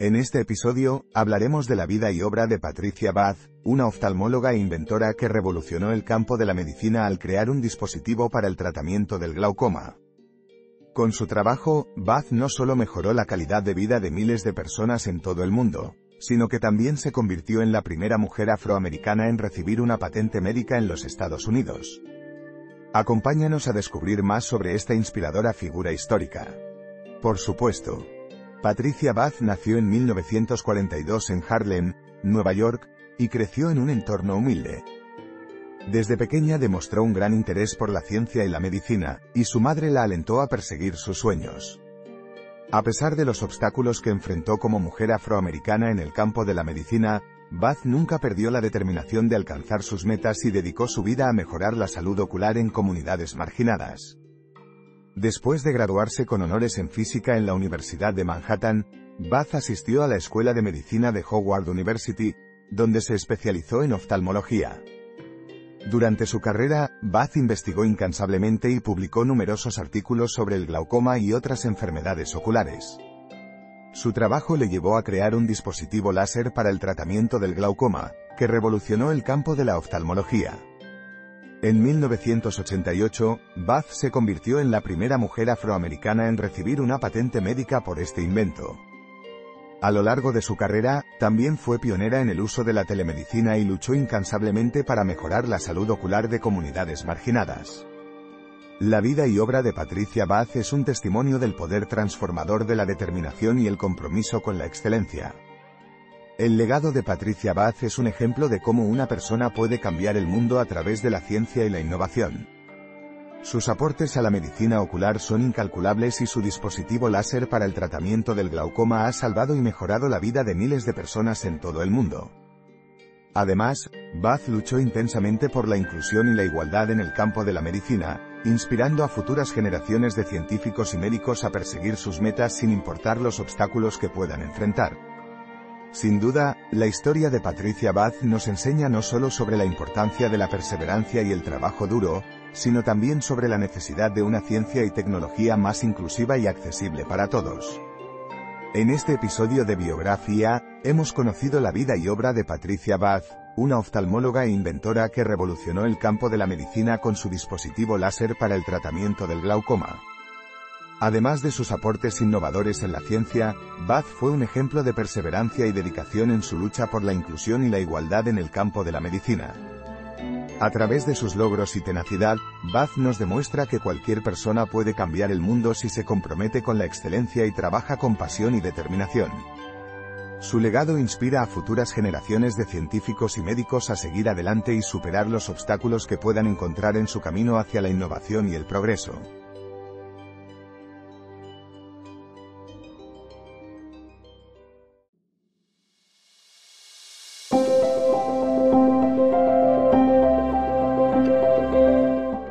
En este episodio, hablaremos de la vida y obra de Patricia Bath, una oftalmóloga e inventora que revolucionó el campo de la medicina al crear un dispositivo para el tratamiento del glaucoma. Con su trabajo, Bath no solo mejoró la calidad de vida de miles de personas en todo el mundo, sino que también se convirtió en la primera mujer afroamericana en recibir una patente médica en los Estados Unidos. Acompáñanos a descubrir más sobre esta inspiradora figura histórica. Por supuesto, Patricia Bath nació en 1942 en Harlem, Nueva York, y creció en un entorno humilde. Desde pequeña demostró un gran interés por la ciencia y la medicina, y su madre la alentó a perseguir sus sueños. A pesar de los obstáculos que enfrentó como mujer afroamericana en el campo de la medicina, Bath nunca perdió la determinación de alcanzar sus metas y dedicó su vida a mejorar la salud ocular en comunidades marginadas. Después de graduarse con honores en física en la Universidad de Manhattan, Bath asistió a la Escuela de Medicina de Howard University, donde se especializó en oftalmología. Durante su carrera, Bath investigó incansablemente y publicó numerosos artículos sobre el glaucoma y otras enfermedades oculares. Su trabajo le llevó a crear un dispositivo láser para el tratamiento del glaucoma, que revolucionó el campo de la oftalmología. En 1988, Bath se convirtió en la primera mujer afroamericana en recibir una patente médica por este invento. A lo largo de su carrera, también fue pionera en el uso de la telemedicina y luchó incansablemente para mejorar la salud ocular de comunidades marginadas. La vida y obra de Patricia Bath es un testimonio del poder transformador de la determinación y el compromiso con la excelencia. El legado de Patricia Bath es un ejemplo de cómo una persona puede cambiar el mundo a través de la ciencia y la innovación. Sus aportes a la medicina ocular son incalculables y su dispositivo láser para el tratamiento del glaucoma ha salvado y mejorado la vida de miles de personas en todo el mundo. Además, Bath luchó intensamente por la inclusión y la igualdad en el campo de la medicina, inspirando a futuras generaciones de científicos y médicos a perseguir sus metas sin importar los obstáculos que puedan enfrentar. Sin duda, la historia de Patricia Bath nos enseña no solo sobre la importancia de la perseverancia y el trabajo duro, sino también sobre la necesidad de una ciencia y tecnología más inclusiva y accesible para todos. En este episodio de Biografía, hemos conocido la vida y obra de Patricia Bath, una oftalmóloga e inventora que revolucionó el campo de la medicina con su dispositivo láser para el tratamiento del glaucoma. Además de sus aportes innovadores en la ciencia, Bath fue un ejemplo de perseverancia y dedicación en su lucha por la inclusión y la igualdad en el campo de la medicina. A través de sus logros y tenacidad, Bath nos demuestra que cualquier persona puede cambiar el mundo si se compromete con la excelencia y trabaja con pasión y determinación. Su legado inspira a futuras generaciones de científicos y médicos a seguir adelante y superar los obstáculos que puedan encontrar en su camino hacia la innovación y el progreso.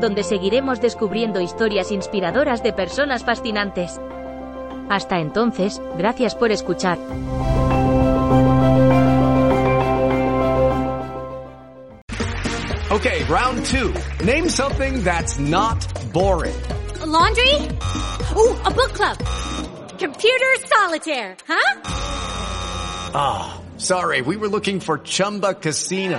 donde seguiremos descubriendo historias inspiradoras de personas fascinantes. Hasta entonces, gracias por escuchar. Okay, round two. Name something that's not boring. A laundry? Ooh, a book club. Computer solitaire, huh? Ah, oh, sorry, we were looking for Chumba Casino.